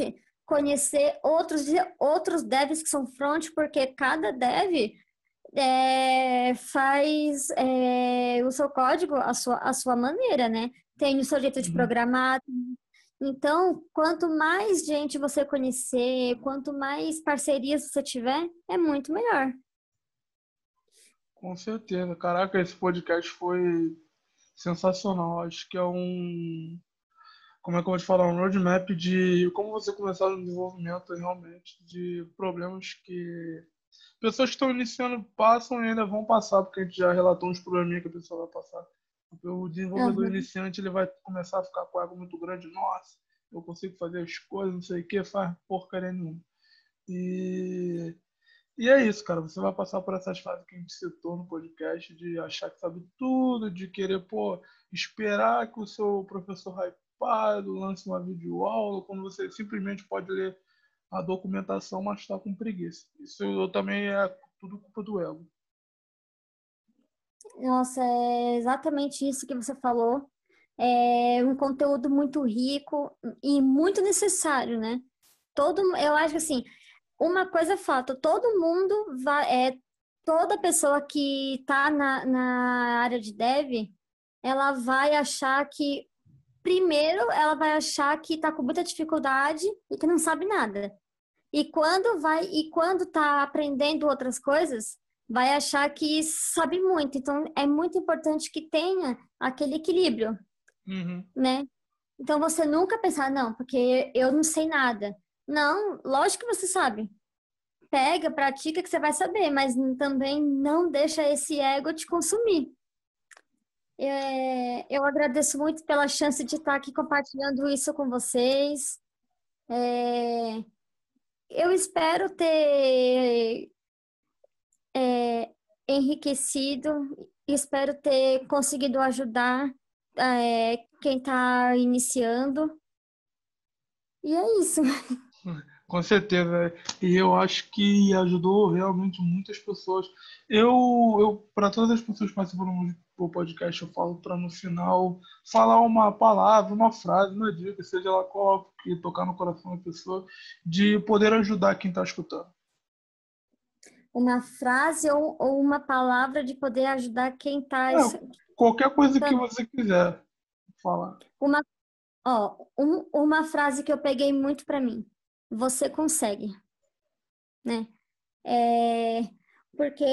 conhecer outros, outros devs que são front, porque cada dev é, faz é, o seu código a sua, a sua maneira, né? Tem o seu jeito de uhum. programar. Então, quanto mais gente você conhecer, quanto mais parcerias você tiver, é muito melhor. Com certeza. Caraca, esse podcast foi sensacional. Acho que é um. Como é que eu vou te falar? Um roadmap de como você começar no desenvolvimento realmente, de problemas que pessoas que estão iniciando passam e ainda vão passar, porque a gente já relatou uns probleminha que a pessoa vai passar. O desenvolvedor uhum. iniciante ele vai começar a ficar com algo muito grande. Nossa, eu consigo fazer as coisas, não sei o que, faz porcaria nenhuma. E, e é isso, cara. Você vai passar por essas fases que a gente citou no podcast, de achar que sabe tudo, de querer, pô, esperar que o seu professor hypado lance uma videoaula, quando você simplesmente pode ler a documentação, mas está com preguiça. Isso também é tudo culpa do ego. Nossa, é exatamente isso que você falou. É um conteúdo muito rico e muito necessário, né? Todo, eu acho que assim, uma coisa é fato, todo mundo vai, é, toda pessoa que está na, na área de dev, ela vai achar que primeiro ela vai achar que está com muita dificuldade e que não sabe nada. E quando vai e quando tá aprendendo outras coisas, vai achar que sabe muito. Então é muito importante que tenha aquele equilíbrio, uhum. né? Então você nunca pensar não, porque eu não sei nada. Não, lógico que você sabe. Pega, pratica que você vai saber, mas também não deixa esse ego te consumir. É, eu agradeço muito pela chance de estar aqui compartilhando isso com vocês. É, eu espero ter é, enriquecido, espero ter conseguido ajudar é, quem está iniciando. E é isso. [LAUGHS] Com certeza. E eu acho que ajudou realmente muitas pessoas. Eu, eu para todas as pessoas que participam do podcast, eu falo para no final falar uma palavra, uma frase, uma dica, seja lá qual que tocar no coração da pessoa, de poder ajudar quem está escutando. Uma frase ou, ou, uma palavra de poder ajudar quem está. É, qualquer coisa que você quiser falar. Uma, ó, um, uma frase que eu peguei muito para mim você consegue, né? É, porque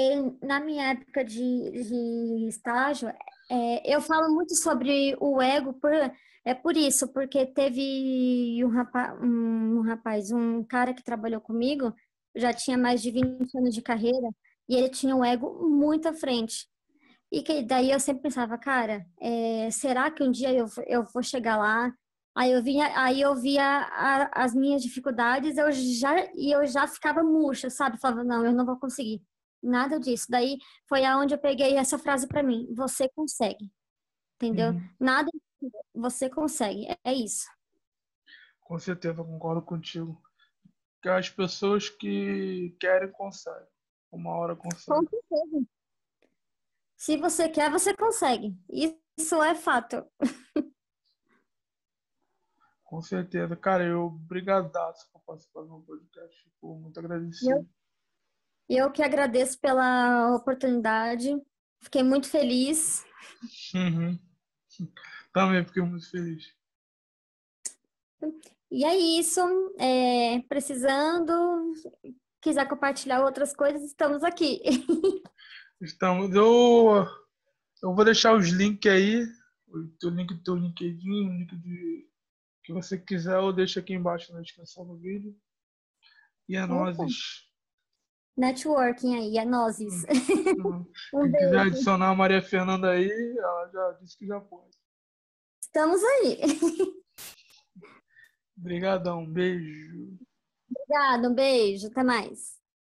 na minha época de, de estágio, é, eu falo muito sobre o ego por, é por isso, porque teve um rapaz, um, um rapaz, um cara que trabalhou comigo, já tinha mais de 20 anos de carreira, e ele tinha um ego muito à frente. E que daí eu sempre pensava, cara, é, será que um dia eu, eu vou chegar lá Aí eu vinha, aí eu via a, as minhas dificuldades, eu já e eu já ficava murcha, sabe? Falava, não, eu não vou conseguir. Nada disso. Daí foi aonde eu peguei essa frase para mim: você consegue. Entendeu? Uhum. Nada você consegue. É, isso. Com certeza, concordo contigo. Que as pessoas que querem conseguem. Uma hora conseguem. Com certeza. Se você quer, você consegue. Isso é fato. [LAUGHS] Com certeza. Cara, eu obrigadaço por participar do meu podcast. Fico muito agradecido. Eu, eu que agradeço pela oportunidade. Fiquei muito feliz. Uhum. Também fiquei muito feliz. E é isso. É, precisando, quiser compartilhar outras coisas, estamos aqui. [LAUGHS] Estamos. Eu, eu vou deixar os links aí. O link do teu LinkedIn, o link de que você quiser, eu deixo aqui embaixo na descrição do vídeo. E é nozes. Networking aí, é nozes. Hum. [LAUGHS] Se quiser adicionar a Maria Fernanda aí, ela já disse que já pode. Estamos aí. Obrigadão, um beijo. Obrigada, um beijo, até mais.